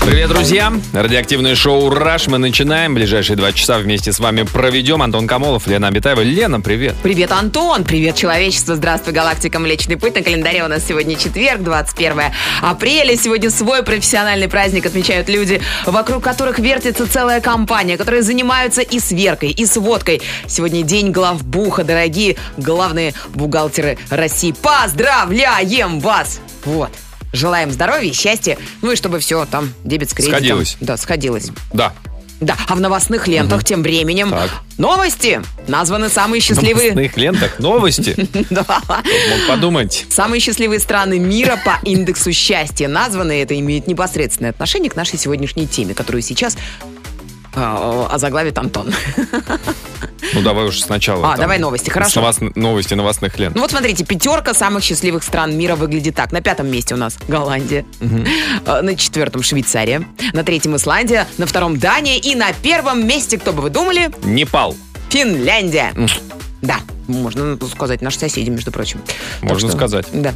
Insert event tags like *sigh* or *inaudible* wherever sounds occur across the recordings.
Привет, друзья! Радиоактивное шоу «Раш» мы начинаем. Ближайшие два часа вместе с вами проведем. Антон Камолов, Лена Абитаева. Лена, привет! Привет, Антон! Привет, человечество! Здравствуй, галактика Млечный Путь. На календаре у нас сегодня четверг, 21 апреля. Сегодня свой профессиональный праздник отмечают люди, вокруг которых вертится целая компания, которые занимаются и сверкой, и сводкой. Сегодня день главбуха, дорогие главные бухгалтеры России. Поздравляем вас! Вот. Желаем здоровья, счастья, ну и чтобы все там дебет с кредитом. Сходилось. Да, сходилось. Да, Да, а в новостных лентах тем временем Так. новости. Названы самые в счастливые... новостных лентах новости. *laughs* Да. Мог подумать. Самые счастливые страны мира по индексу счастья. Названы это имеет непосредственное отношение к нашей сегодняшней теме, которую сейчас а, озаглавит Антон. Ну, давай уж сначала. А, давай новости, хорошо. новос- Новости новостных лент. Ну вот смотрите, пятерка самых счастливых стран мира выглядит так. На пятом месте у нас Голландия, А, на четвертом Швейцария, на третьем Исландия, на втором Дания и на первом месте, кто бы вы думали, Непал. Финляндия. Да, можно сказать, наши соседи, между прочим. Так Можно сказать. Да.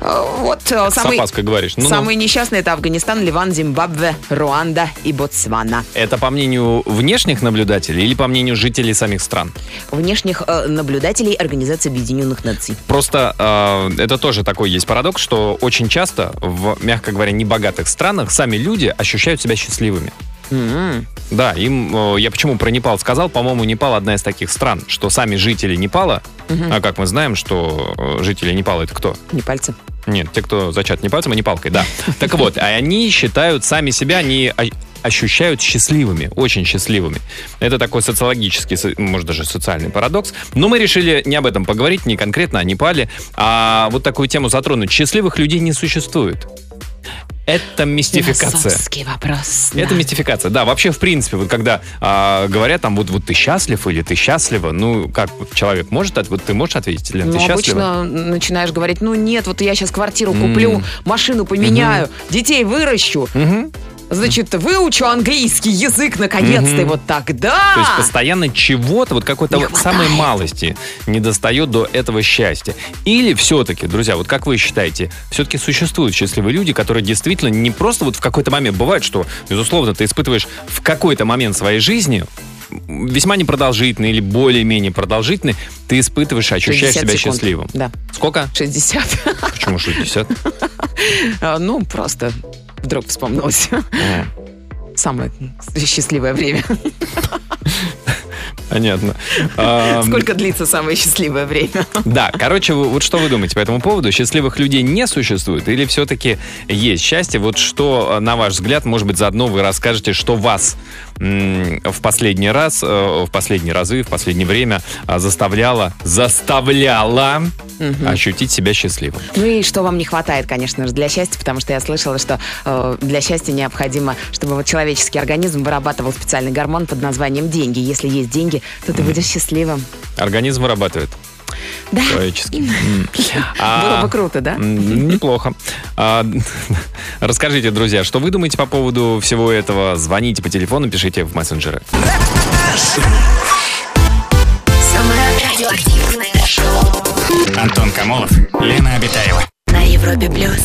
Э, Вот э, С самый, опаской говоришь. Ну, ну. самые несчастные это Афганистан, Ливан, Зимбабве, Руанда и Ботсвана. Это по мнению внешних наблюдателей или по мнению жителей самих стран? Внешних э, наблюдателей Организации Объединенных Наций. Просто э, это тоже такой есть парадокс, что очень часто в, мягко говоря, небогатых странах сами люди ощущают себя счастливыми. М-м. Да, им, э, я почему про Непал сказал, по-моему, Непал одна из таких стран, что сами жители Непала, а как мы знаем, что э, жители Непала это кто? Не пальцы. Нет, те, кто зачат не пальцем, а не палкой, да. *laughs* Так вот, а они считают сами себя, они ощущают счастливыми, очень счастливыми. Это такой социологический, со- может даже социальный парадокс. Но мы решили не об этом поговорить, не конкретно о Непале, а вот такую тему затронуть. Счастливых людей не существует. Это мистификация. Философский вопрос. Это да. мистификация. Да, вообще, в принципе, вот когда а, говорят там, вот, вот ты счастлив или ты счастлива, ну, как вот человек может, от- вот ты можешь ответить, Лен, ты Ну, счастлива? обычно начинаешь говорить, ну нет, вот я сейчас квартиру куплю, машину поменяю, детей выращу, Мгм. Значит, выучу английский язык наконец-то, и вот тогда... То есть постоянно чего-то, вот какой-то Не вот самой хватает. малости не достает до этого счастья. Или все-таки, друзья, вот как вы считаете, все-таки существуют счастливые люди, которые действительно не просто вот в какой-то момент бывает, что, безусловно, ты испытываешь в какой-то момент своей жизни весьма непродолжительный или более-менее продолжительный, ты испытываешь, ощущаешь 60 себя секунд. счастливым. Да, Сколько? 60. Почему 60? *laughs* А, Ну, просто вдруг вспомнилось. Самое счастливое время. Понятно. Ам, Сколько длится самое счастливое время? Да, короче, вот что вы думаете по этому поводу? Счастливых людей не существует или все-таки есть счастье? Вот что, на ваш взгляд, может быть, заодно вы расскажете, что вас в последний раз, э, в последние разы, в последнее время э, заставляло, заставляло ощутить себя счастливым. Ну и что вам не хватает, конечно же, для счастья, потому что я слышала, что э, для счастья необходимо, чтобы вот человеческий организм вырабатывал специальный гормон под названием деньги. Если есть деньги, то ты будешь счастливым. Организм вырабатывает Да, человеческий. Было А, бы круто, да? Неплохо. А, *laughs* Расскажите, друзья, что вы думаете по поводу всего этого? Звоните по телефону, пишите в мессенджеры. Самое радиоактивное шоу Антон Камолов, Лена Обитаева. на Европе плюс.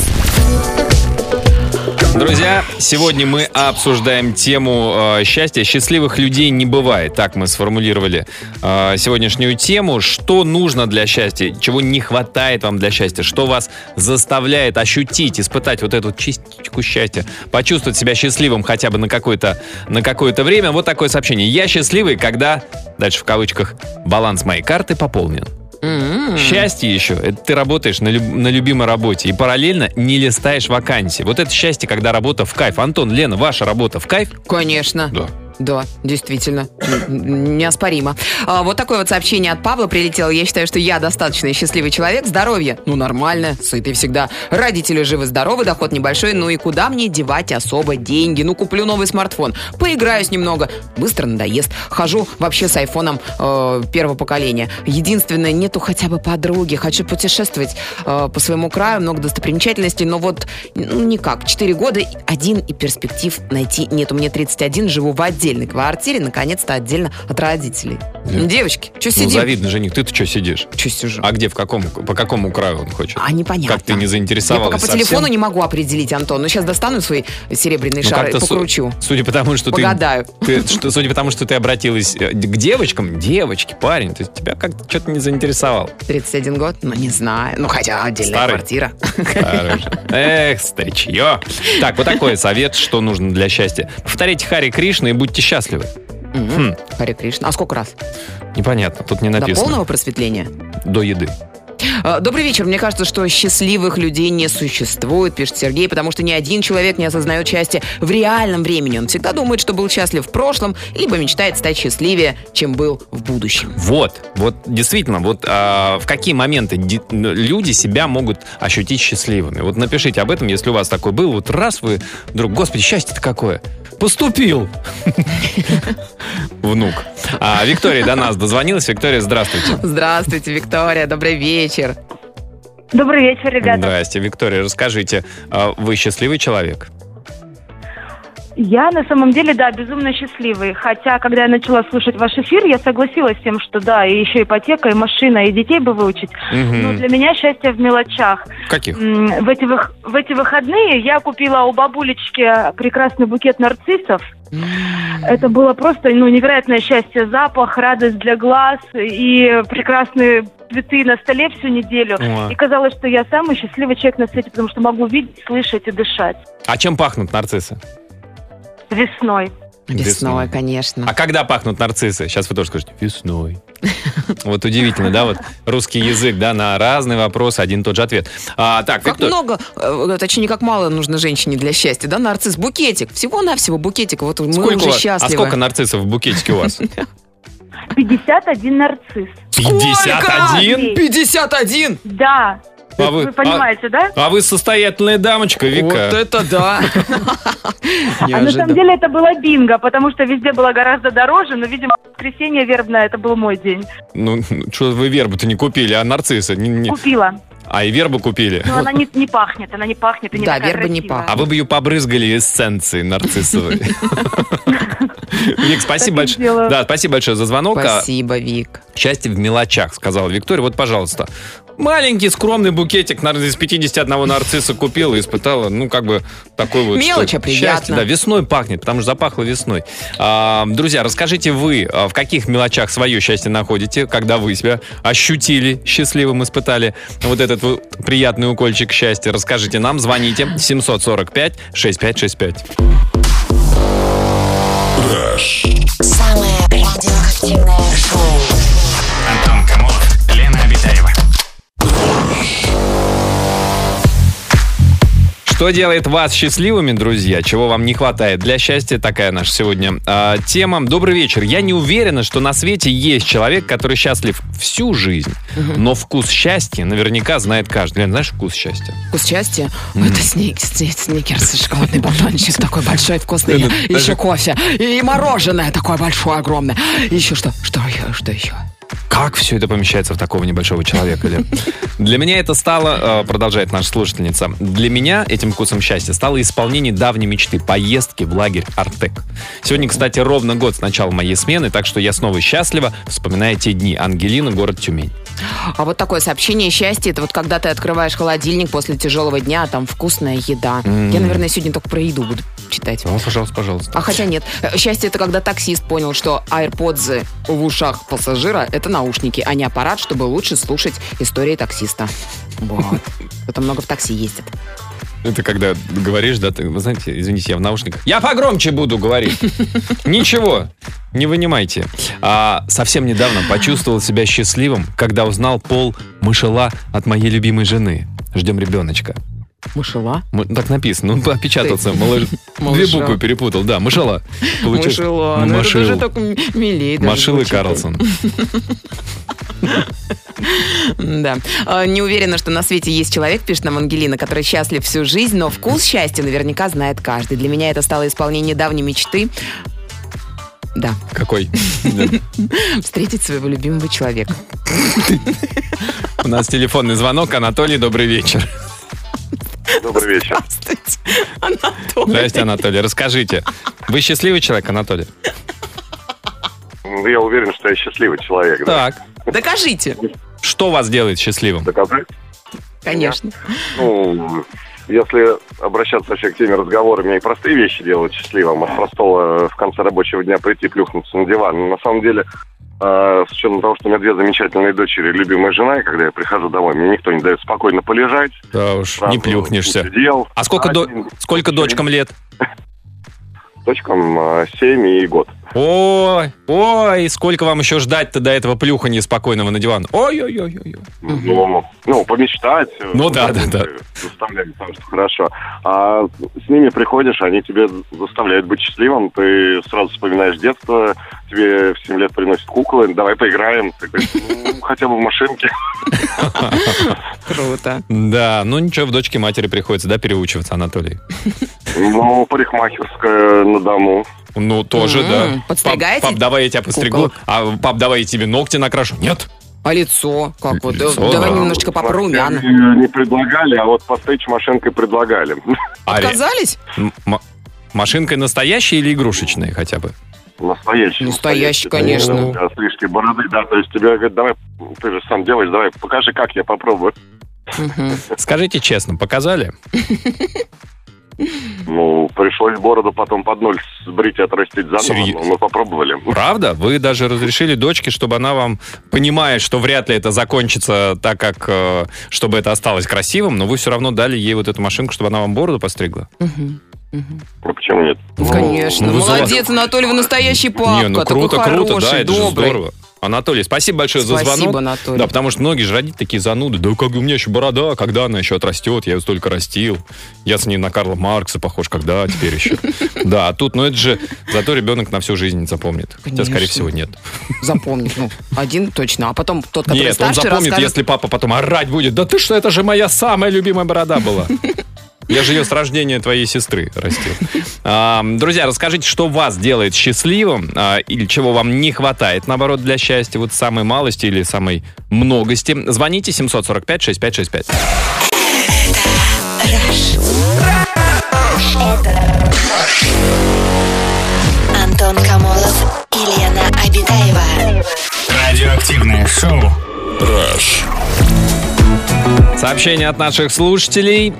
Друзья, сегодня мы обсуждаем тему э, счастья. Счастливых людей не бывает. Так мы сформулировали э, сегодняшнюю тему. Что нужно для счастья? Чего не хватает вам для счастья? Что вас заставляет ощутить, испытать вот эту частичку счастья? Почувствовать себя счастливым хотя бы на какое-то на какое-то время? Вот такое сообщение. Я счастливый, когда, дальше в кавычках, баланс моей карты пополнен. М-м. Счастье еще, это ты работаешь на, люб- на любимой работе и параллельно не листаешь вакансии. Вот это счастье, когда работа в кайф. Антон, Лена, ваша работа в кайф? Конечно. Да. Да, действительно, неоспоримо. А, Вот такое вот сообщение от Павла прилетело. Я считаю, что я достаточно счастливый человек. Здоровье, ну нормально, сытый всегда. Родители живы-здоровы, доход небольшой. Ну и куда мне девать особо деньги? Ну куплю новый смартфон, поиграюсь немного. Быстро надоест. Хожу вообще с айфоном э, первого поколения. Единственное, нету хотя бы подруги. Хочу путешествовать э, по своему краю, много достопримечательностей, но вот ну, никак. Четыре года, один и перспектив найти нету. Мне 31, живу в отдельной квартире, наконец-то отдельно от родителей. Да. Девочки, что Ну, сидим? завидно жених. Ты-то что сидишь? Что сижу? А где, в каком, по какому краю он хочет? А непонятно. Как ты не Я заинтересовалась пока по совсем? телефону не могу определить, Антон. Но сейчас достану свой серебряный Ну, шар и как-то су- покручу. Судя по тому, что Погадаю. ты, ты- что, судя по тому, что ты обратилась э, к девочкам, девочки, парень, то есть тебя как-то что-то не заинтересовал. 31 год? Ну, не знаю. Ну, хотя отдельная Старый. квартира. Хорошо. Эх, старичье. Так, вот такой совет, что нужно для счастья. Повторяйте Хари Кришна и будьте счастливы. Мгм. Харе Кришна. А сколько раз? Непонятно, тут не До написано. полного просветления? До еды. А, Добрый вечер. Мне кажется, что счастливых людей не существует, пишет Сергей, потому что ни один человек не осознает счастье в реальном времени. Он всегда думает, что был счастлив в прошлом, либо мечтает стать счастливее, чем был в будущем. Вот, вот действительно, вот а, в какие моменты ди- люди себя могут ощутить счастливыми. Вот напишите об этом, если у вас такой был. Вот раз вы вдруг, господи, счастье-то какое. Поступил. Внук. А, Виктория до нас дозвонилась. Виктория, здравствуйте. Здравствуйте, Виктория. Добрый вечер. Добрый вечер, ребята. Здрасте, Виктория. Расскажите, а вы счастливый человек? Я на самом деле, да, безумно счастливый. Хотя, когда я начала слушать ваш эфир, я согласилась с тем, что да, и еще ипотека, и машина, и детей бы выучить. Мгм. Но для меня счастье в мелочах. Каких? В эти, вых- в эти выходные я купила у бабулечки прекрасный букет нарциссов. Это было просто ну, невероятное счастье, запах, радость для глаз и прекрасные цветы на столе всю неделю. Ой. И казалось, что я самый счастливый человек на свете, потому что могу видеть, слышать и дышать. А чем пахнут нарциссы? Весной. Весной. Весной, конечно. А когда пахнут нарциссы? Сейчас вы тоже скажете, весной. *laughs* Вот удивительно, да, вот русский язык, да, на разные вопросы один и тот же ответ. А, так, Как Виктор- много, э, точнее, как мало нужно женщине для счастья, да, нарцисс? Букетик. Всего-навсего букетик. Вот мы Сколько, уже вас- а счастливы. сколько нарциссов в букетике у вас? *laughs* 51 нарцисс. 51? 51! Да. А вы, вы- понимаете, да? А вы состоятельная дамочка, Вика. Вот это да! А на самом деле это было бинго, потому что везде было гораздо дороже, но, видимо, воскресенье вербное, это был мой день. Ну, что вы вербу-то не купили, а не- Купила. А, и вербу купили. Но она не, не пахнет, она не пахнет и не Да, такая верба не красивая. А вы бы ее побрызгали эссенцией нарциссовой. *laughs* Вик, спасибо большое. Да, спасибо большое за звонок. А, Спасибо, Вик. Счастье в мелочах, сказала Виктория. Вот, пожалуйста. Маленький скромный букетик нар- из 51 нарцисса купила и испытала, ну, как бы такой вот... Мелочь, что, приятно. Счастье, да, весной пахнет, потому что запахло весной. А, друзья, расскажите вы, а, в каких мелочах свое счастье находите, когда вы себя ощутили счастливым, испытали вот этот вот приятный укольчик счастья. Расскажите нам, звоните 745-6565. Самое радиоактивное шоу. Что делает вас счастливыми, друзья? Чего вам не хватает для счастья? Такая наша сегодня а, тема. Добрый вечер. Я не уверена, что на свете есть человек, который счастлив всю жизнь, но вкус счастья наверняка знает каждый. Лен, знаешь вкус счастья? Вкус счастья? Это сник- сни- сникерс, шоколадный батончик *laughs* такой большой, вкусный. Еще кофе. И мороженое такое большое, огромное. Еще что? Что еще? Что еще? Как все это помещается в такого небольшого человека? Для меня это стало, э, продолжает наша слушательница, для меня этим вкусом счастья стало исполнение давней мечты поездки в лагерь Артек. Сегодня, кстати, ровно год с начала моей смены, так что я снова счастлива, вспоминая те дни. Ангелина, город Тюмень. А вот такое сообщение счастья, это вот когда ты открываешь холодильник после тяжелого дня, а там вкусная еда. Я, наверное, сегодня только про еду буду читать. Ну, пожалуйста, пожалуйста. А хотя нет. Э, Счастье это когда таксист понял, что AirPods в ушах пассажира это наушники, а не аппарат, чтобы лучше слушать истории таксиста. Вот. Кто-то много в такси ездит. Это когда говоришь, да, ты, вы знаете, извините, я в наушниках. Я погромче буду говорить. Ничего, не вынимайте. А, совсем недавно почувствовал себя счастливым, когда узнал пол мышела от моей любимой жены. Ждем ребеночка. Мышела? М- Так написано, ну, опечатался. малыш. *laughs* Две буквы перепутал. Да, мышела. Получилось. Мышела. Ну, это Машил. даже так м- милее. даже Машил и. Карлсон. *laughs* Да. А, Не уверена, что на свете есть человек, пишет нам Ангелина, который счастлив всю жизнь, но вкус счастья наверняка знает каждый. Для меня это стало исполнением давней мечты. Да, Какой? *laughs* встретить своего любимого человека. У нас телефонный звонок. Анатолий, добрый вечер. Добрый вечер. Здравствуйте, Анатолий. Здрасте, Анатолий. Расскажите. Вы счастливый человек, Анатолий? Ну, Я уверен, что я счастливый человек. Да? Так. Докажите. Что вас делает счастливым? Доказать? Конечно. Ну, если обращаться вообще к теме разговора, меня и простые вещи делают счастливым. От простого в конце рабочего дня прийти плюхнуться на диван. Но на самом деле, э, с учетом того, что у меня две замечательные дочери любимая жена, и когда я прихожу домой, мне никто не дает спокойно полежать. Да уж, не плюхнешься. дел. А сколько, до- Один, сколько дочкам лет? *laughs* Дочкам э, 7 и год. Ой, ой, сколько вам еще ждать-то до этого плюхания спокойного на диван? Ой-ой-ой-ой. Ну, ну, помечтать. э, Ну да, да, да. Заставляют, потому что хорошо. А с ними приходишь, они тебе заставляют быть счастливым, ты сразу вспоминаешь детство, тебе в 7 лет приносят куклы, давай поиграем. Ты говоришь, ну, *laughs* хотя бы в машинке. Круто. Да, ну ничего, в дочке матери приходится, да, переучиваться, Анатолий? Ну, парикмахерская на дому. Ну, тоже, да. подстригаете Пап, пап, давай я тебя постригу. куколок? А пап, давай я тебе ногти накрашу. Нет. А лицо? Как вот? Лицо, Давай да. немножечко попрумян. Не не предлагали, а вот постричь машинкой предлагали. А Отказались? м- Машинкой настоящей или игрушечной хотя бы? Настоящий. Настоящий, конечно. Да, Стрижки бороды, да, то есть тебе говорят, давай, ты же сам делаешь, давай, покажи, как я попробую. Скажите честно, показали? *laughs* Ну, пришлось бороду потом под ноль сбрить и отрастить заново, Серьезно? но мы попробовали. Правда? Вы даже разрешили дочке, чтобы она вам, понимая, что вряд ли это закончится так, как, э, чтобы это осталось красивым, но вы все равно дали ей вот эту машинку, чтобы она вам бороду постригла? Мгм. Ну, почему нет? Конечно. ну Молодец, Анатолий, вы настоящий папка. Не, ну круто, такой круто, хороший, да, это же добрый. здорово. Анатолий, спасибо большое за Спасибо, звонок. Анатолий. Да, потому что многие же родители такие зануды. Да как у меня еще борода, когда она еще отрастет, я ее столько растил. Я с ней на Карла Маркса похож, когда, теперь еще. *laughs* Да, а тут, ну это же, зато ребенок на всю жизнь запомнит. Хотя, скорее всего, нет. Запомнит. Ну, один точно. А потом тот, который Нет, он запомнит, если папа потом орать будет. Да ты что, это же моя самая любимая борода была. *laughs* Я же ее с рождения твоей сестры растил. А, друзья, расскажите, что вас делает счастливым а, или чего вам не хватает, наоборот, для счастья, вот самой малости или самой многости. Звоните 745-6565. Антон Камолов и Лена Обитаева. Радиоактивное шоу. Сообщение от наших слушателей.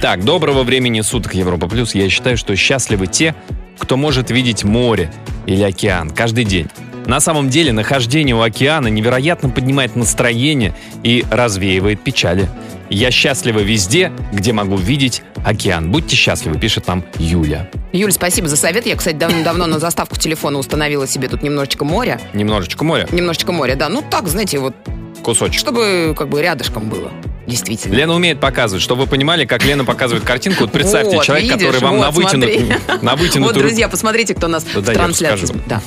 Так, доброго времени суток, Европа Плюс. Я считаю, что счастливы те, кто может видеть море или океан каждый день. На самом деле, нахождение у океана невероятно поднимает настроение и развеивает печали. Я счастлива везде, где могу видеть океан. Будьте счастливы, пишет нам Юля. Юль, спасибо за совет. Я, кстати, давно на заставку телефона установила себе тут немножечко моря. Немножечко моря, Немножечко моря, да. Ну, так, знаете, вот, кусочек. чтобы как бы рядышком было. Действительно. Лена умеет показывать, чтобы вы понимали, как Лена показывает картинку. Вот представьте, Вот, человек, видишь, который вам вот, на, вытянут, *laughs* на вытянутую Вот, друзья, посмотрите, кто нас Да, в трансляции. Да.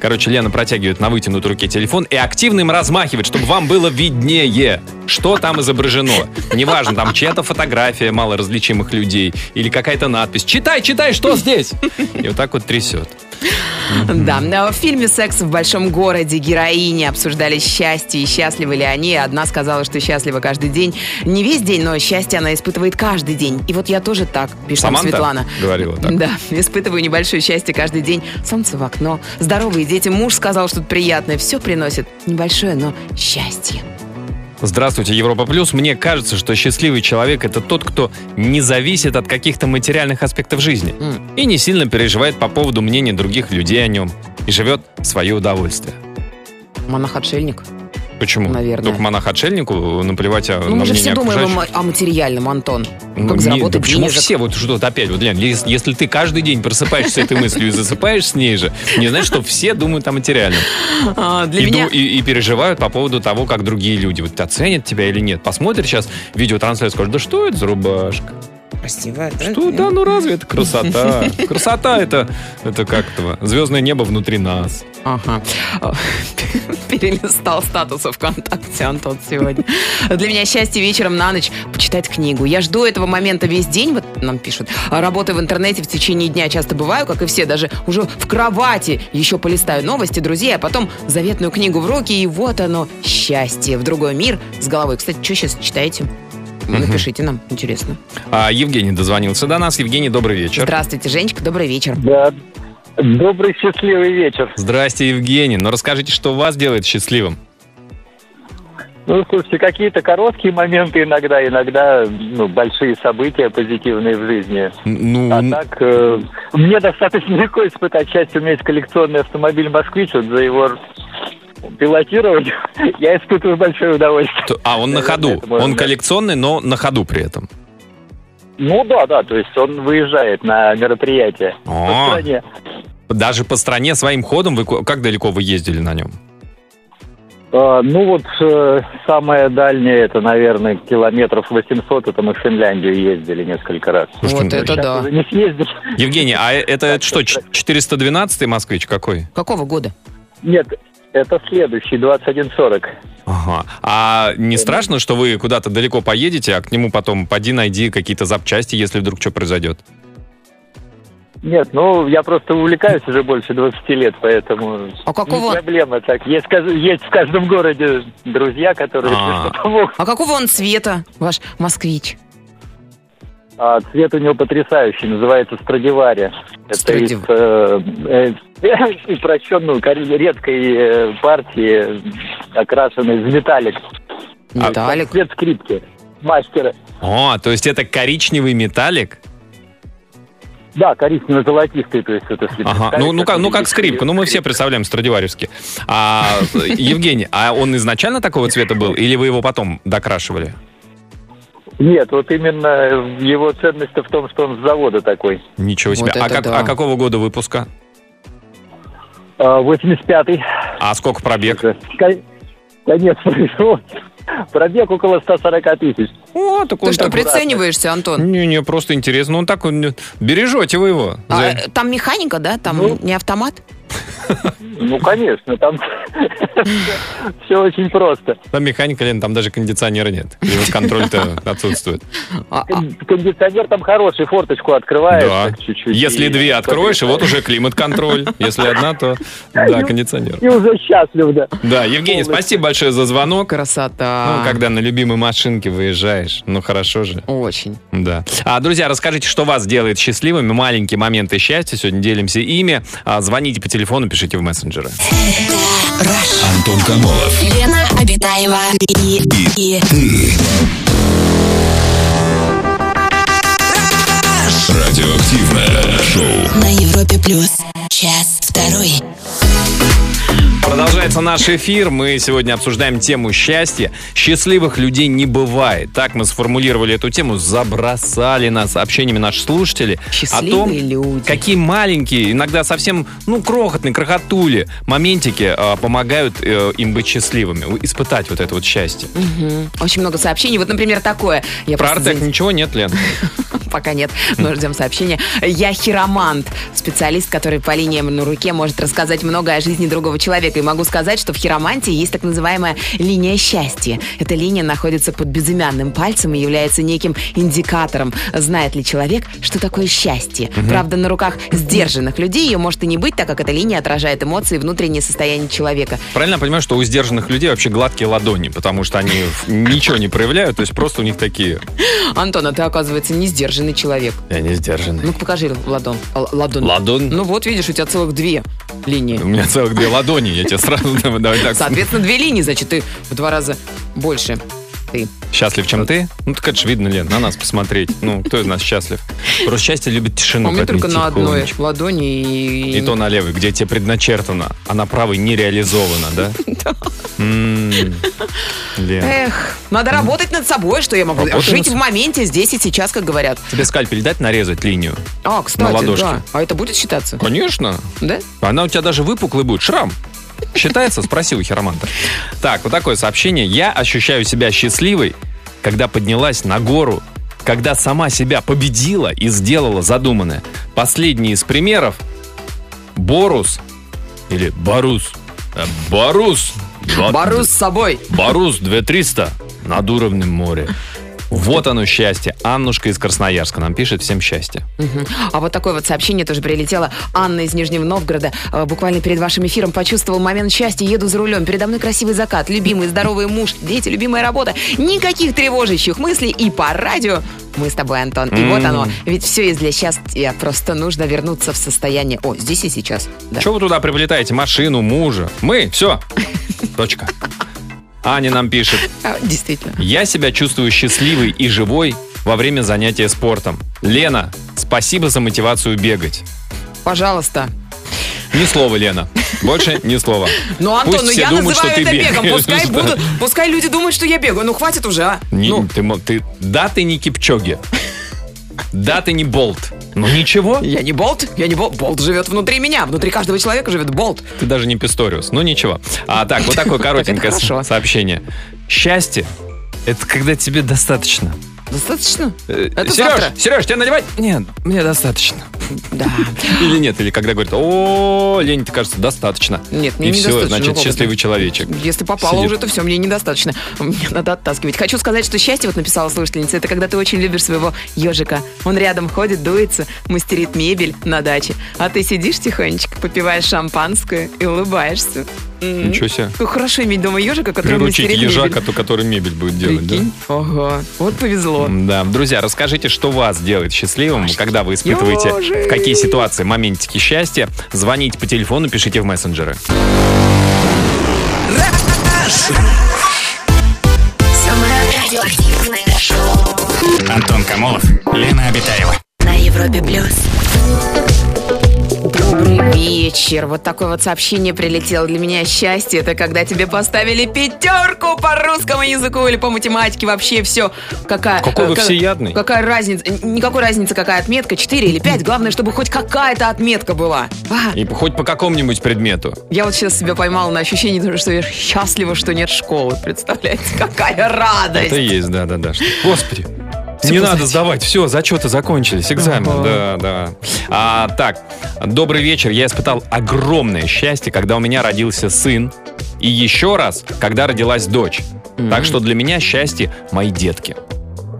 Короче, Лена протягивает на вытянутой руке телефон и активно им размахивает, чтобы вам было виднее, что там изображено. Неважно, там чья-то фотография малоразличимых людей или какая-то надпись. Читай, читай, что здесь? И вот так вот трясет. Да, в фильме «Секс в большом городе» героини обсуждали счастье и счастливы ли они. Одна сказала, что счастлива каждый день. Не весь день, но счастье она испытывает каждый день. И вот я тоже так, пишет Саманта Светлана. говорила так. Да, *laughs* испытываю небольшое счастье каждый день. Солнце в окно, здоровые дети, муж сказал что-то приятное. Все приносит небольшое, но счастье. Здравствуйте, Европа Плюс. Мне кажется, что счастливый человек это тот, кто не зависит от каких-то материальных аспектов жизни М. и не сильно переживает по поводу мнения других людей о нем и живет в свое удовольствие. Монах-отшельник. Почему? Наверное. Только монах-отшельнику наплевать о, Ну, на мы же все думаем о, материальном, Антон. Ну, Как не- заработать да почему денежек. все? Вот что-то опять. Вот, Лен, если, если ты каждый день просыпаешься этой мыслью и засыпаешь с ней же, не значит, что все думают о материальном. *laughs* А, для и, меня... и- и переживают по поводу того, как другие люди вот оценят тебя или нет. Посмотрят сейчас видеотрансляцию, скажут, да что это за рубашка? Красиво. Что? Да, ну разве это красота? *laughs* Красота это, это как то звездное небо внутри нас. Ага. *laughs* Перелистал статусы ВКонтакте, Антон, сегодня. Для меня счастье вечером на ночь почитать книгу. Я жду этого момента весь день, вот нам пишут. Работаю в интернете в течение дня часто бываю, как и все, даже уже в кровати еще полистаю новости, друзей, а потом заветную книгу в руки, и вот оно, счастье в другой мир с головой. Кстати, что сейчас читаете? Напишите нам, интересно. А Евгений дозвонился до нас. Евгений, добрый вечер. Здравствуйте, Женечка, добрый вечер. Да. Добрый счастливый вечер. Здрасте, Евгений. Ну расскажите, что вас делает счастливым? Ну, слушайте, какие-то короткие моменты иногда, иногда ну, большие события позитивные в жизни. Ну, А так, э, мне достаточно легко испытать счастье. У меня есть коллекционный автомобиль «Москвич», вот за его пилотировать *laughs* я испытываю большое удовольствие. то- а он на ходу. это Он коллекционный, но на ходу при этом. Ну да, да, то есть он выезжает на мероприятие О. по стране. Даже по стране своим ходом вы как далеко вы ездили на нем? А, ну вот э, самое дальнее, это, наверное, километров 800, это мы в Финляндию ездили несколько раз. Слушайте, вот ну, это да. не съездишь. Евгений, а это что, ч- 412 москвич какой? Какого года? Нет, это следующий, 2140. Ага. А не страшно, что вы куда-то далеко поедете, а к нему потом поди найди какие-то запчасти, если вдруг что произойдет? Нет, ну я просто увлекаюсь уже больше 20 лет, поэтому А какого- не проблема так. Есть, есть в каждом городе друзья, которые А. что-то помогут. А какого он цвета, ваш москвич? А цвет у него потрясающий, называется Страдивари. Это Страдив- из э, э, *laughs* упрощенной, кор- редкой э, партии, окрашенной в металлик. Металлик. Цвет скрипки. Мастера. О, то есть это коричневый металлик? Да, коричнево-золотистый, то есть это слегка Ага. Ну, ну, как, ну как скрипка. скрипка. Ну мы все представляем Страдиваревский. А, *laughs* Евгений, а он изначально такого цвета был? Или вы его потом докрашивали? Нет, вот именно его ценность в том, что он с завода такой. Ничего себе. Вот а, как- да. а какого года выпуска? А, 85-й. А сколько пробег? Кон- Конец производства. Пробег около 140 тысяч. О, так Ты что, так- прицениваешься, Антон? Не-не, просто интересно. Он так, он, бережете вы его. А, За- э, там механика, да? Там Ну. не автомат? Ну, конечно, там все очень просто. Там механика, Лен, там даже кондиционера нет. Климат-контроль-то отсутствует. А, а, Кон- Кондиционер там хороший, форточку открываешь Да. чуть-чуть. Если и- две откроешь, и вот уже климат-контроль. Если одна, то *laughs* да, кондиционер. И уже счастлив, да. Да, Евгений, Полностью. спасибо большое за звонок. красота. Ну, когда на любимой машинке выезжаешь. Ну, хорошо же. Очень. Да. А, друзья, расскажите, что вас делает счастливыми. Маленькие моменты счастья. Сегодня делимся ими. А, звоните по телефону, пишите в мессенджеры. Антон Камолов. Лена Обитаева и, и Радиоактивное шоу. на Европе плюс. Час второй. Продолжается наш эфир. Мы сегодня обсуждаем тему счастья. Счастливых людей не бывает. Так мы сформулировали эту тему. Забросали нас сообщениями наши слушатели. о Счастливые том, люди. какие маленькие, иногда совсем, ну, крохотные, крохотули моментики э, помогают э, им быть счастливыми. Испытать вот это вот счастье. Мгм. Очень много сообщений. Вот, например, такое. Я Про Артек за- ничего нет, Лен? *laughs* Пока нет, но ждем сообщения. Я хиромант, специалист, который по линиям на руке может рассказать многое о жизни другого человека. И могу сказать, что в хиромантии есть так называемая линия счастья. Эта линия находится под безымянным пальцем и является неким индикатором, знает ли человек, что такое счастье. Правда, на руках сдержанных людей ее может и не быть, так как эта линия отражает эмоции и внутреннее состояние человека. Правильно я понимаю, что у сдержанных людей вообще гладкие ладони, потому что они ничего не проявляют, то есть просто у них такие. Антон, а ты, оказывается, не сдержанный человек. Я не сдержанный. Ну-ка покажи ладон. Ладон. Ладон? Ну вот, видишь, у тебя целых две линии. У меня целых две ладони, я тебе сразу *laughs* давай так. Соответственно, две линии, значит, ты в два раза больше ты. Счастлив, чем ты? Ну, так это же видно, Лен, на нас посмотреть. Ну, кто из нас счастлив? Просто счастье любит тишину. А у меня только на одной ладони и... И то на левой, где тебе предначертано, а на правой не реализовано, да? *laughs* Лен, Эх, надо работать над собой, что я могу. Жить в моменте, здесь и сейчас, как говорят. тебе скальпель дать нарезать линию? А, кстати, ладошке. да. А это будет считаться? Конечно. Да? Она у тебя даже выпуклый будет. Шрам. Считается? Спроси у хироманта. Так, вот такое сообщение. Я ощущаю себя счастливой, когда поднялась на гору, когда сама себя победила и сделала задуманное. Последний из примеров. Борус или Барус. Э, Барус. Два- Борюсь с собой. Барус 2300 над уровнем моря. Вот оно счастье. Аннушка из Красноярска нам пишет всем счастье. А вот такое вот сообщение тоже прилетело. Анна из Нижнего Новгорода. Э, Буквально перед вашим эфиром почувствовал момент счастья. Еду за рулем. Передо мной красивый закат, любимый, здоровый муж, дети, любимая работа. Никаких тревожащих мыслей. И по радио мы с тобой, Антон. И вот оно. Ведь все есть для счастья. Просто нужно вернуться в состояние... О, здесь и сейчас. Да. Чего вы туда приплетаете? Машину, мужа? Мы? Все. *laughs* Точка. Аня нам пишет. А, Действительно. Я себя чувствую счастливой и живой во время занятия спортом. Лена, спасибо за мотивацию бегать. Пожалуйста. Ни слова, Лена. Больше ни слова. Ну, Антон, Пусть ну все я думают, называю это бегом. Пускай, *laughs* будут, пускай люди думают, что я бегаю. Ну, хватит уже, а. Не- Ну, ты, ты- да, ты не Кипчоги. Да, ты не Болт. Ну ничего. я не болт, я не болт. Болт живет внутри меня. Внутри каждого человека живет болт. Ты даже не Писториус. Ну ничего. А так, вот такое *laughs* коротенькое сообщение. Счастье – это когда тебе достаточно. Достаточно? Э, Это Сереж, завтра. Сереж, тебе наливать? Нет, мне достаточно. Да. Или нет, или когда говорят, о, Лене, кажется, достаточно. Нет, мне И все, значит, счастливый человечек. Если попало уже, то все, мне недостаточно. Мне надо оттаскивать. Хочу сказать, что счастье, вот написала слушательница, это когда ты очень любишь своего ежика. Он рядом ходит, дуется, мастерит мебель на даче. А ты сидишь тихонечко, попиваешь шампанское и улыбаешься. Ничего себе. Хорошо иметь дома ежика, который Приручить мастерит ежака, мебель. то, который мебель будет делать, да? Прикинь? Ага. Вот повезло. Да, друзья, расскажите, что вас делает счастливым, когда вы испытываете Ёжик. в какие ситуации моментики счастья. Звоните по телефону, пишите в мессенджеры. Самое радиоактивное шоу Антон Камолов, Лена Обитаева. на Европе плюс. Добрый вечер. Вот такое вот сообщение прилетело. Для меня счастье это когда тебе поставили пятерку по русскому языку или по математике. Вообще все. Какая, Какой вы э, ка- всеядный. Какая разница? Никакой разницы, какая отметка, 4 или 5. Главное, чтобы хоть какая-то отметка была. А, И хоть по какому-нибудь предмету. я вот сейчас себя поймала на ощущении, что я счастлива, что нет школы. Представляете, какая радость. Это есть, да-да-да. Господи. Не позади. надо сдавать, все, зачеты закончились, экзамен, Ага. да, да. А, так, добрый вечер. Я испытал огромное счастье, когда у меня родился сын, и еще раз, когда родилась дочь. Так что для меня счастье мои детки.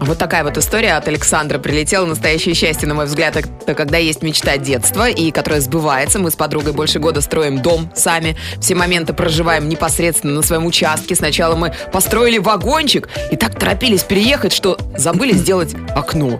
Вот такая вот история от Александра прилетела. Настоящее счастье, на мой взгляд, это когда есть мечта детства, и которая сбывается. Мы с подругой больше года строим дом сами. Все моменты проживаем непосредственно на своем участке. Сначала мы построили вагончик и так торопились переехать, что забыли сделать окно.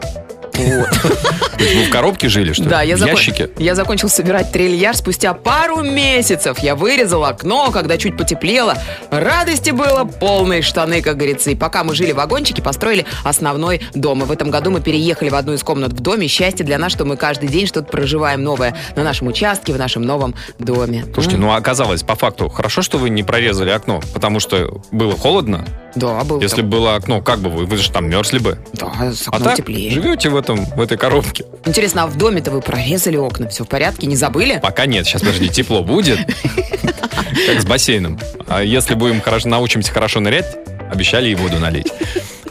*laughs* Вы в коробке жили, что ли? Да, я, в ящике? я закончил собирать трильяж спустя пару месяцев. Я вырезал окно, когда чуть потеплело. Радости было полные штаны, как говорится. И пока мы жили в вагончике, построили основной дом. И в этом году мы переехали в одну из комнат в доме. Счастье для нас, что мы каждый день что-то проживаем новое на нашем участке, в нашем новом доме. Слушайте, ну оказалось, по факту, хорошо, что вы не прорезали окно, потому что было холодно. Да, было. Если бы было окно, как бы вы? Вы же там мерзли бы. Да, с А окном так теплее. живете в этом, в этой коробке. Интересно, а в доме-то вы прорезали окна? Все в порядке? Не забыли? Пока нет, сейчас подожди, тепло будет, как с бассейном. А если будем хорошо, научимся хорошо нырять, обещали и воду налить.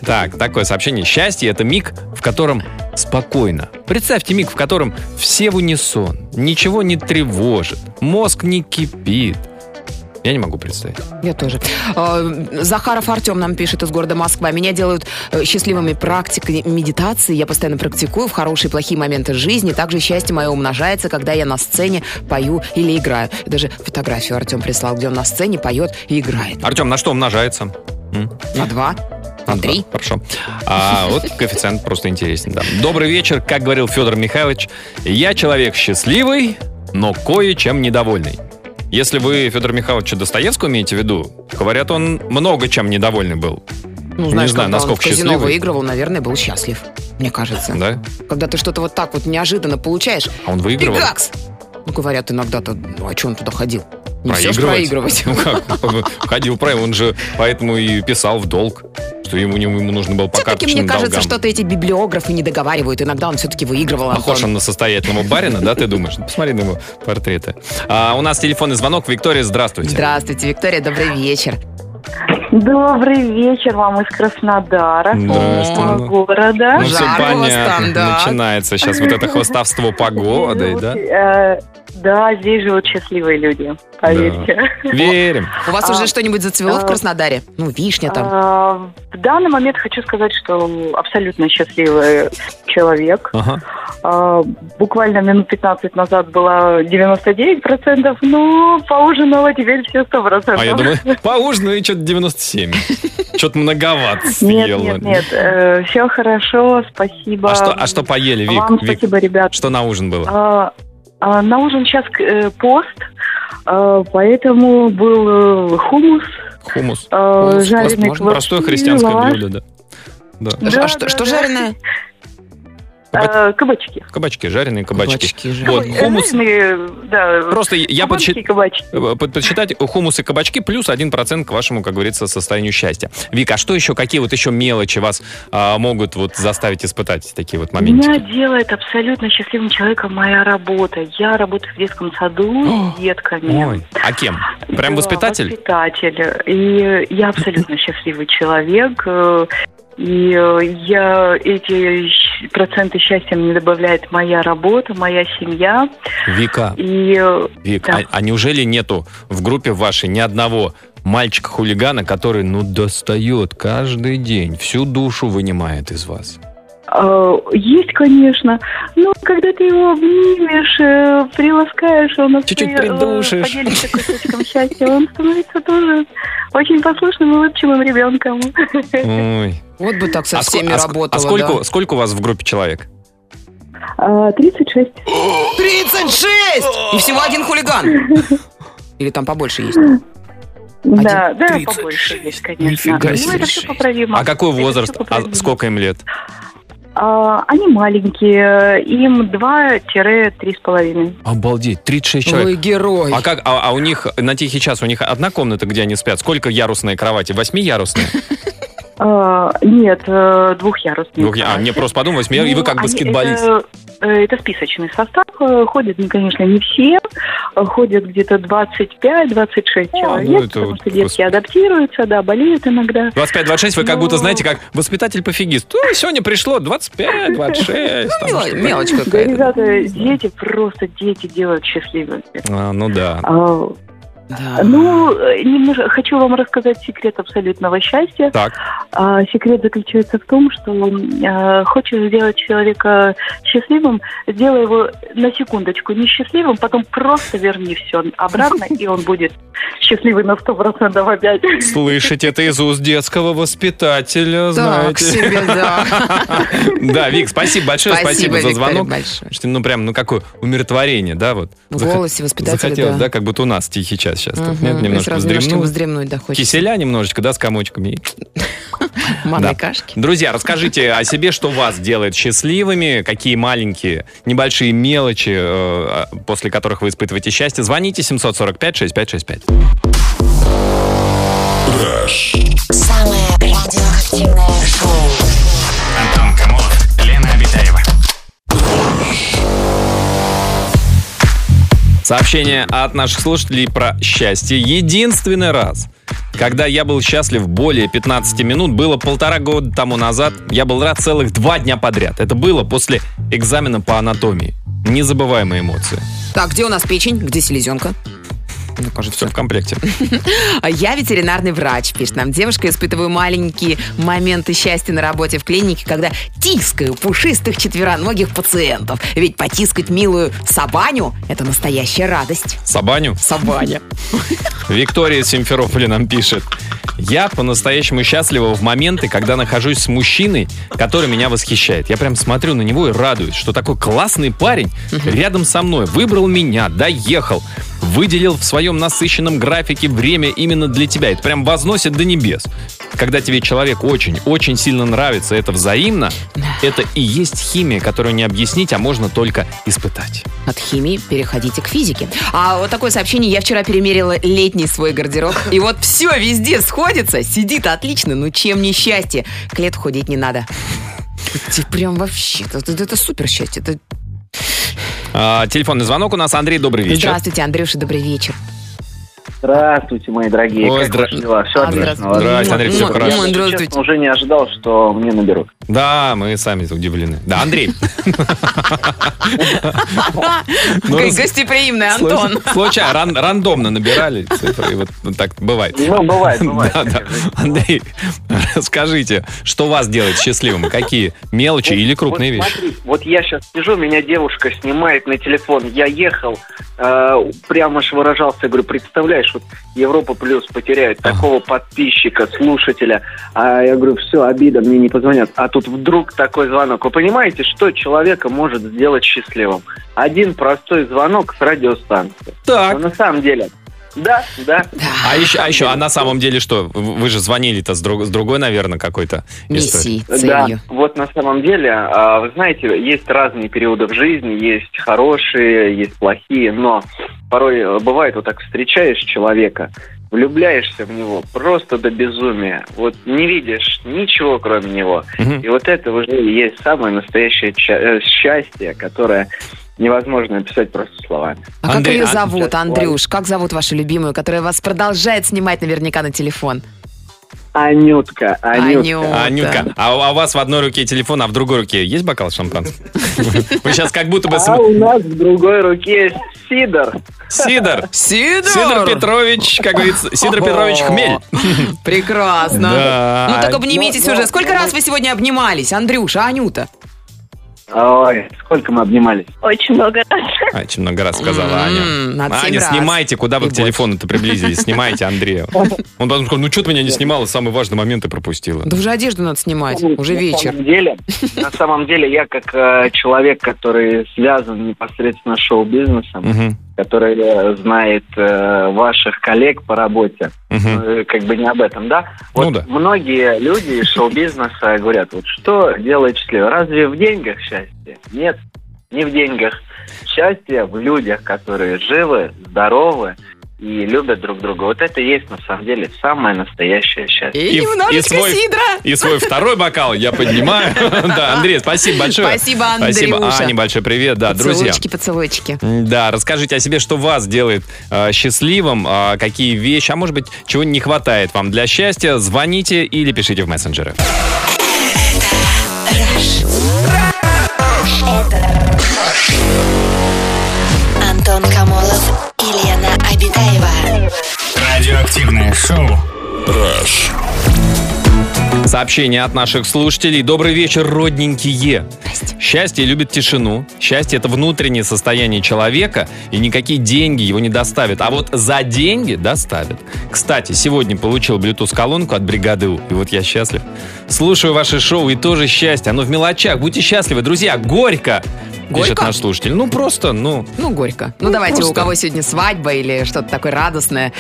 Так, такое сообщение. Счастье – это миг, в котором спокойно. Представьте миг, в котором все в унисон, ничего не тревожит, мозг не кипит. Я не могу представить. Я тоже. Э, Захаров Артем нам пишет из города Москва. Меня делают э, счастливыми практикой медитации. Я постоянно практикую в хорошие и плохие моменты жизни. Также счастье мое умножается, когда я на сцене пою или играю. Даже фотографию Артем прислал, где он на сцене поет и играет. Артем, на что умножается? М? На два, на На три. два. Хорошо. А вот коэффициент просто интересен, да. Добрый вечер, как говорил Федор Михайлович. Я человек счастливый, но кое-чем недовольный. Если вы Федор Михайловича Достоевского имеете в виду, говорят, он много чем недовольный был. Ну, знаешь, не знаю, когда он насколько в казино счастливый. выигрывал, наверное, был счастлив. Мне кажется. Да? Когда ты что-то вот так вот неожиданно получаешь. А он выигрывал? Пикакс! Ну, говорят иногда-то, ну, а что он туда ходил? Не все Проигрывать? Ну как? *laughs* Ходил правильно, он же поэтому и писал в долг, что ему, ему нужно было по Все-таки мне кажется, долгам. что-то эти библиографы не договаривают. Иногда он все-таки выигрывал. Похож Антон. он на состоятельного барина, да, ты думаешь? Ну, Посмотри на его портреты. А, у нас телефонный звонок. Виктория, здравствуйте. Здравствуйте, Виктория, добрый вечер. Добрый вечер вам из Краснодара, Ну, города. Ну, все Жарко у вас понятно. там, да. Начинается сейчас вот это хвостовство погодой, да? Э, Да, здесь живут счастливые люди, поверьте. Верим. У вас А, уже что-нибудь зацвело в а, Краснодаре? Ну, вишня там. А, В данный момент хочу сказать, что абсолютно счастливый человек. Ага. А, Буквально минут 15 назад было 99%, но поужинала теперь все 100%. А я думаю, поужинаю и что-то 97. Что-то многовато Нет, съела. нет, нет, все хорошо, спасибо. А что, а что поели, Вик? Вам Вик, спасибо, ребят. что на ужин было? А, а, на ужин сейчас э, пост, а, поэтому был э, хумус, Хумус. Хумус, жареный пост можно? квас- Простое христианское лаваш, блюдо, да. Да. да, а что, да, что да. Жареное? а, кабачки. Кабачки, жареные кабачки. Кабачки жареные. Вот, хумус. Жареные, да. Просто я подсчит- э, под- подсчитать хумус и кабачки плюс 1% к вашему, как говорится, состоянию счастья. Вика, а что еще, какие вот еще мелочи вас а, могут вот заставить испытать такие вот Меня моментики? делает абсолютно счастливым человеком моя работа. Я работаю в детском саду с детками. Ой, а кем? Прям Да, воспитатель? Воспитатель. И я абсолютно счастливый человек. И э, я эти проценты счастья мне добавляет моя работа, моя семья. Вика, И э, Вик, Да. а, а неужели нету в группе вашей ни одного мальчика-хулигана, который, ну, достает каждый день, всю душу вынимает из вас? э, есть, конечно, но когда ты его обнимешь, приласкаешь, он Чуть-чуть придушишь. поделится кусочком счастья, он становится тоже очень послушным и улыбчивым ребенком. Ой. Вот бы так со А всеми а ск- работала, а сколько, да. сколько у вас в группе человек? А, 36. 36! И всего один хулиган. *laughs* Или там побольше есть? Да, да, 36. побольше есть, конечно. Нифига Ну, себе. это все поправимо. А какой Это возраст? А сколько им лет? А, они маленькие, им 2-3 с половиной. Обалдеть, 36 человек. Ой, герой. А как, а, а у них на тихий час у них одна комната, где они спят? Сколько ярусные кровати? Восьмиярусные? *laughs* А, нет, э, двухъярусные. Двух- А, мне просто подумал, восьми, и Ну, вы как они- баскетболист. Это, э, это списочный состав. э, Ходят, ну, конечно, не все. Ходят где-то 25-26 А, человек, ну, это потому вот, что детки господи. адаптируются, да, болеют иногда. 25-26, вы как будто Ну. знаете, как воспитатель-пофигист. Ну, сегодня пришло 25, 26. там Мелочь, какая-то. ребята, дети просто дети делают счастливыми. А, ну да. А, Да. Ну, э, немножко хочу вам рассказать секрет абсолютного счастья. Так, А, секрет заключается в том, что э, хочешь сделать человека счастливым, сделай его на секундочку несчастливым, потом просто верни все обратно, и он будет счастливый на 100% опять. слышать это из уст детского воспитателя, знаете. себе, да. *laughs* Да, Вик, спасибо большое, спасибо, за звонок. Ну, прям, ну, какое умиротворение, да, вот. В голосе воспитателя, Захотелось, да, как будто у нас тихий час сейчас. тут, Мгм. Нет, И немножко сразу вздремнуть. вздремнуть, да, хочется. Киселя немножечко, да, с комочками. *laughs* Манной Да. кашки. Друзья, расскажите о себе, что вас делает счастливыми, какие маленькие, небольшие мелочи, э, а, после которых вы испытываете счастье. Звоните 745-6565. Самое радиоактивное шоу. Сообщение от наших слушателей про счастье. Единственный раз, когда я был счастлив более 15 минут, было полтора года тому назад. Я был рад целых два дня подряд. Это было после экзамена по анатомии. Незабываемые эмоции. Так, где у нас печень? Где селезенка? Мне Все кажется. в комплекте. А Я ветеринарный врач, пишет нам девушка. Испытываю маленькие моменты счастья на работе в клинике, когда тискаю пушистых четвероногих пациентов. Ведь потискать милую собаню – это настоящая радость. Сабаню. Собаня. Виктория Симферополя нам пишет. Я по-настоящему счастлива в моменты, когда нахожусь с мужчиной, который меня восхищает. Я прям смотрю на него и радуюсь, что такой классный парень рядом со мной выбрал меня, доехал. Выделил в своем насыщенном графике время именно для тебя. Это прям возносит до небес. Когда тебе человек очень-очень сильно нравится, это взаимно, это и есть химия, которую не объяснить, а можно только испытать. От химии переходите к физике. А вот такое сообщение. Я вчера перемерила летний свой гардероб. И вот все везде сходится. Сидит отлично. Ну чем не счастье? К лету худеть не надо. Это прям вообще, это, это- это супер счастье. Это... А, телефонный звонок у нас. Андрей, добрый вечер. Здравствуйте, Андрюша, добрый вечер. Здравствуйте, мои дорогие. Ой, Как здра- ваши дела? Все А, отлично. здравствуйте. Андрей, всё М, хорошо. Я, здравствуйте. честно, уже не ожидал, что мне наберут. Да, мы сами удивлены. Да, Андрей. Ну, гостеприимный Антон. Случайно, ран- рандомно набирали цифры, и вот так бывает. Ну, бывает, бывает. Андрей, скажите, что вас делает счастливым? Какие мелочи или крупные вещи? Вот я сейчас сижу, меня девушка снимает на телефон. Я ехал, э, прямо аж выражался, я говорю, представляешь, вот Европа Плюс потеряет Ага. такого подписчика, слушателя. А я говорю, все, обида, мне не позвонят. А тут вдруг такой звонок. Вы понимаете, что человека может сделать счастливым? Один простой звонок с радиостанции. Так. Но на самом деле, да, да. А еще, а еще, а на самом деле что? Вы же звонили-то с, друг- с другой, наверное, какой-то целью. Да, вот на самом деле, а, вы знаете, есть разные периоды в жизни, есть хорошие, есть плохие, но порой э, бывает, вот так встречаешь человека, влюбляешься в него просто до безумия, вот не видишь ничего кроме него, Мгм. и вот это уже и есть самое настоящее э, счастье, которое невозможно описать просто словами. А как Андрей, ее а- зовут, Андрюш? Как зовут вашу любимую, которая вас продолжает снимать наверняка на телефон? Анютка, Анютка. Аню- А, а у вас в одной руке телефон, а в другой руке есть бокал шампанского? *laughs* Вы сейчас как будто бы... А у нас в другой руке Сидор. Сидор! Сидор! Сидор Петрович, как говорится, Сидор Петрович Хмель. Прекрасно. Ну так обнимитесь уже. Сколько раз вы сегодня обнимались, Андрюша, Анюта? Ой, сколько мы обнимались. Очень много раз. А, Очень много раз сказала Аня. Надо Аня, раз. снимайте, куда вы И к телефону-то приблизились. Снимайте Андрея. *laughs* Он потом сказал, ну что ты меня не снимала, самый важный момент ты пропустила. Да уже одежду надо снимать. Уже на вечер. Самом деле, *laughs* на самом деле, я как э, человек, который связан непосредственно с шоу-бизнесом, который знает э, ваших коллег по работе, э, как бы не об этом, да? Вот Ну да. многие люди из шоу-бизнеса говорят, вот что делает счастливым? Разве в деньгах счастье? Нет, не в деньгах. Счастье в людях, которые живы, здоровы и любят друг друга. Вот это и есть на самом деле самое настоящее счастье. И, И- немножечко и свой- сидра. И свой второй бокал я поднимаю. *laughs* Да, Андрей, спасибо большое. Спасибо, Спасибо, Андрюша. Ане, большой привет. Да, друзья. Поцелуйчики, поцелуйчики. Да, расскажите о себе, что вас делает э, счастливым, а какие вещи, а может быть, чего не хватает вам для счастья. Звоните или пишите в мессенджеры. Антон Радиоактивное шоу. Сообщение от наших слушателей. Добрый вечер, родненькие. Счастье любит тишину. Счастье – это внутреннее состояние человека, и никакие деньги его не доставят. А вот за деньги доставят. Кстати, сегодня получил Bluetooth-колонку от бригады У, и вот я счастлив. Слушаю ваше шоу, и тоже счастье. Оно в мелочах. Будьте счастливы, друзья. Горько! Пишет Горько? наш слушатель. Ну, просто, ну... Ну, горько. Ну, Ну, давайте, просто. у кого сегодня свадьба или что-то такое радостное,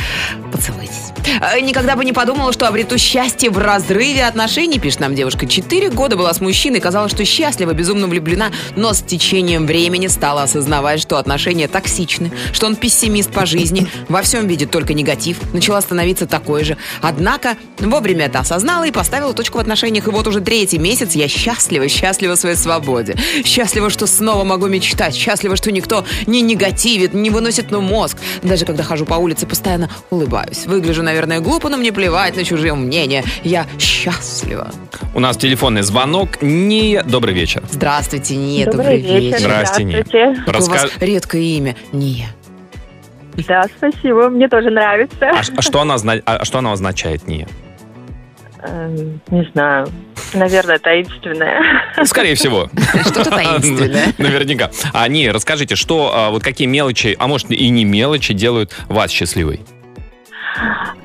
поцелуйтесь. Э, Никогда бы не подумала, что обрету счастье в разрыве отношений, пишет нам девушка. Четыре года была с мужчиной, казалось, что счастлива, безумно влюблена, но с течением времени стала осознавать, что отношения токсичны, что он пессимист по жизни, во всем видит только негатив, начала становиться такой же. Однако вовремя это осознала и поставила точку в отношениях. И вот уже третий месяц я счастлива, счастлива в своей свободе. Счастлива, что снова могу мечтать. Счастлива, что никто не негативит, не выносит на мозг. Даже когда хожу по улице, постоянно улыбаюсь. Выгляжу, наверное, глупо, но мне плевать на чужие мнения. Я счастлива. У нас телефонный звонок. Не... Добрый вечер. Здравствуйте, нет, добрый, вечер. Здрасте, Ния. Здравствуйте. Какое у вас Раска- редкое имя. Не. Да, спасибо, мне тоже нравится. А, а что она, зна- а что она означает, Ния? Эм, Не знаю, наверное, таинственное. Скорее всего. Что-то таинственное. *laughs* Наверняка. А, не, расскажите, что, а, вот какие мелочи, а может и не мелочи, делают вас счастливой?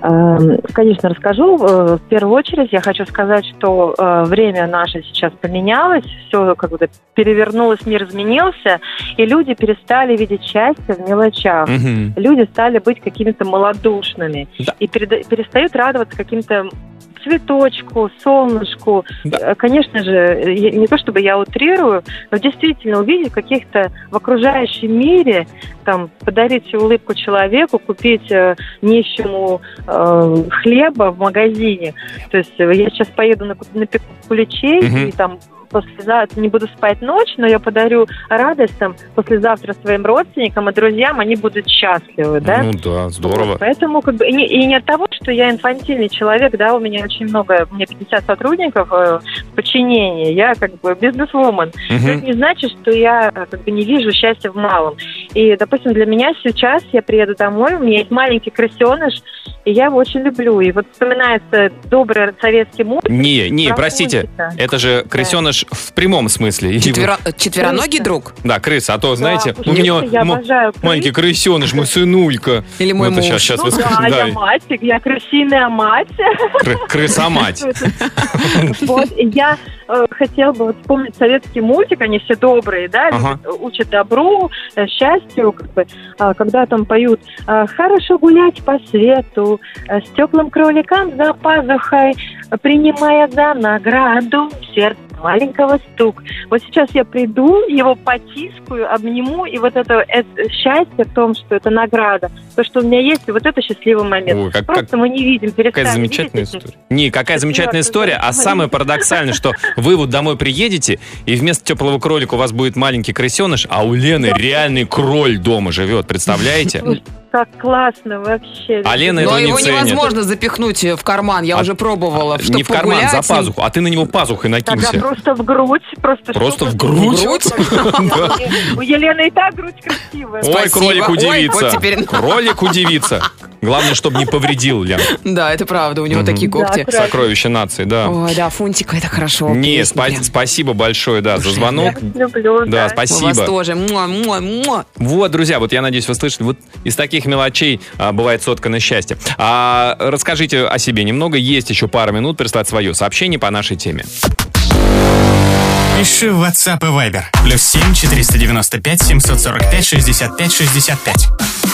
Эм, Конечно, расскажу. Э, В первую очередь я хочу сказать, что э, время наше сейчас поменялось, все как бы перевернулось, мир изменился, и люди перестали видеть счастье в мелочах. Мгм. Люди стали быть какими-то малодушными Да. и перестают радоваться каким-то цветочку, солнышку. Да. Э, Конечно же, не то чтобы я утрирую, но действительно увидеть каких-то в окружающем мире, там, подарить улыбку человеку, купить э, нищему э, хлеба в магазине. То есть э, я сейчас поеду на, ку- напеку куличей Мгм. и там послезавтра не буду спать ночь, но я подарю радость там послезавтра своим родственникам и друзьям, они будут счастливы, да? Ну да, здорово. Вот, поэтому как бы и не, и не от того, что я инфантильный человек, да, у меня очень много, у меня 50 сотрудников э, в подчинении, я как бы бизнесвумен. Мгм. это не значит, что я э, как бы не вижу счастья в малом. И, допустим, для меня сейчас я приеду домой, у меня есть маленький крысеныш, и я его очень люблю. И вот вспоминается добрый советский мультик. Не, не, про простите, это же крысеныш в прямом смысле. Четверо- четвероногий Крыса. друг? Да, крыса, а то, знаете, Да, у меня я м- обожаю крыс. маленький крысеныш, мой сынулька. Или мой Ну, это муж? щас- щас Ну вы да, скажете, я да, мать, я крысиная мать. кры- крыса-мать. *laughs* Вот, я э, хотела бы вспомнить советский мультик, они все добрые, да, любят, учат добру, э, счастью, как бы, а, когда там поют э, «Хорошо гулять по свету, э, с теплым кроликам за пазухой, э, принимая за награду сердце маленького стук». Вот сейчас я приду, его потискаю, обниму, и вот это, это счастье в том, что это награда, то, что у меня есть, и вот это счастливый момент. Ой, как- Просто как- мы не видим, перестали Какая замечательная видеть история. Не, какая замечательная история, а самое парадоксальное, что вы вот домой приедете, и вместо теплого кролика у вас будет маленький крысеныш, а у Лены реальный кроль дома живет, представляете? Как классно вообще. А Лена Но не его ценит. невозможно запихнуть в карман, я А- уже пробовала. Чтоб Не в карман, погулять за пазуху, а ты на него пазухой Тогда накинься. просто в грудь. Просто, Просто в грудь? В грудь? *laughs* *laughs* У Елены и так грудь красивая. Ой, Спасибо. кролик удивится. Кролик удивится. Главное, чтобы не повредил, Лен. Да, это правда, у него такие когти. Сокровище нации, да. Ой, да, Фунтик, это хорошо. Не, спасибо большое, да, за звонок. Я вас люблю, Да. Мы вас спасибо. тоже. Вот, друзья, вот я надеюсь, вы слышали, вот из таких мелочей а, бывает соткано счастье. А, расскажите о себе немного, есть еще пара минут прислать свое сообщение по нашей теме. Пиши в WhatsApp и Viber. Плюс 7 495 745 65 65.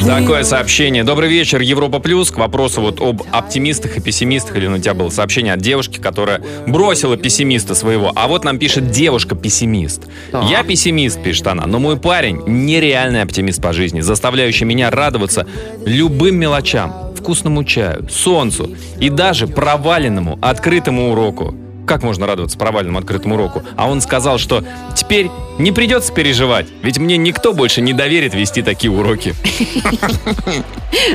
Такое сообщение. Добрый вечер, Европа Плюс. К вопросу вот об оптимистах и пессимистах. Или у тебя было сообщение от девушки, которая бросила пессимиста своего. А вот нам пишет девушка-пессимист. Так. Я пессимист, пишет она, но мой парень нереальный оптимист по жизни, заставляющий меня радоваться любым мелочам, вкусному чаю, солнцу и даже проваленному открытому уроку. Как можно радоваться провальному открытому уроку? А он сказал, что теперь не придется переживать, ведь мне никто больше не доверит вести такие уроки.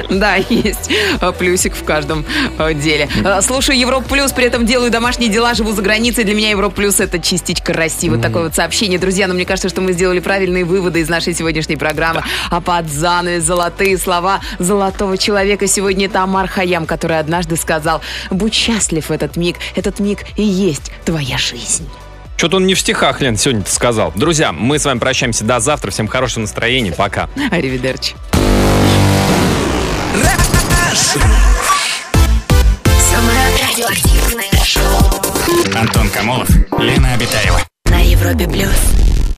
Да, есть плюсик в каждом э, деле. Э, Слушаю Европа Плюс, при этом делаю домашние дела, живу за границей. Для меня Европа Плюс это частичка России. Вот такое вот сообщение. Друзья, но мне кажется, что мы сделали правильные выводы из нашей сегодняшней программы. А под занавес золотые слова золотого человека сегодня это Амар Хаям, который однажды сказал, будь счастлив в этот миг, этот миг и есть твоя жизнь. Что-то он не в стихах, Лен, сегодня-то сказал. Друзья, мы с вами прощаемся до завтра. Всем хорошего настроения. Пока. Аривидерчи. Самое радиоактивное шоу Антон Камолов, Лена Обитаева. на Европе плюс.